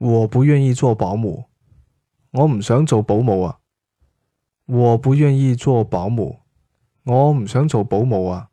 我不愿意做保姆。我唔想做保姆啊。我不愿意做保姆。我唔想做保姆啊。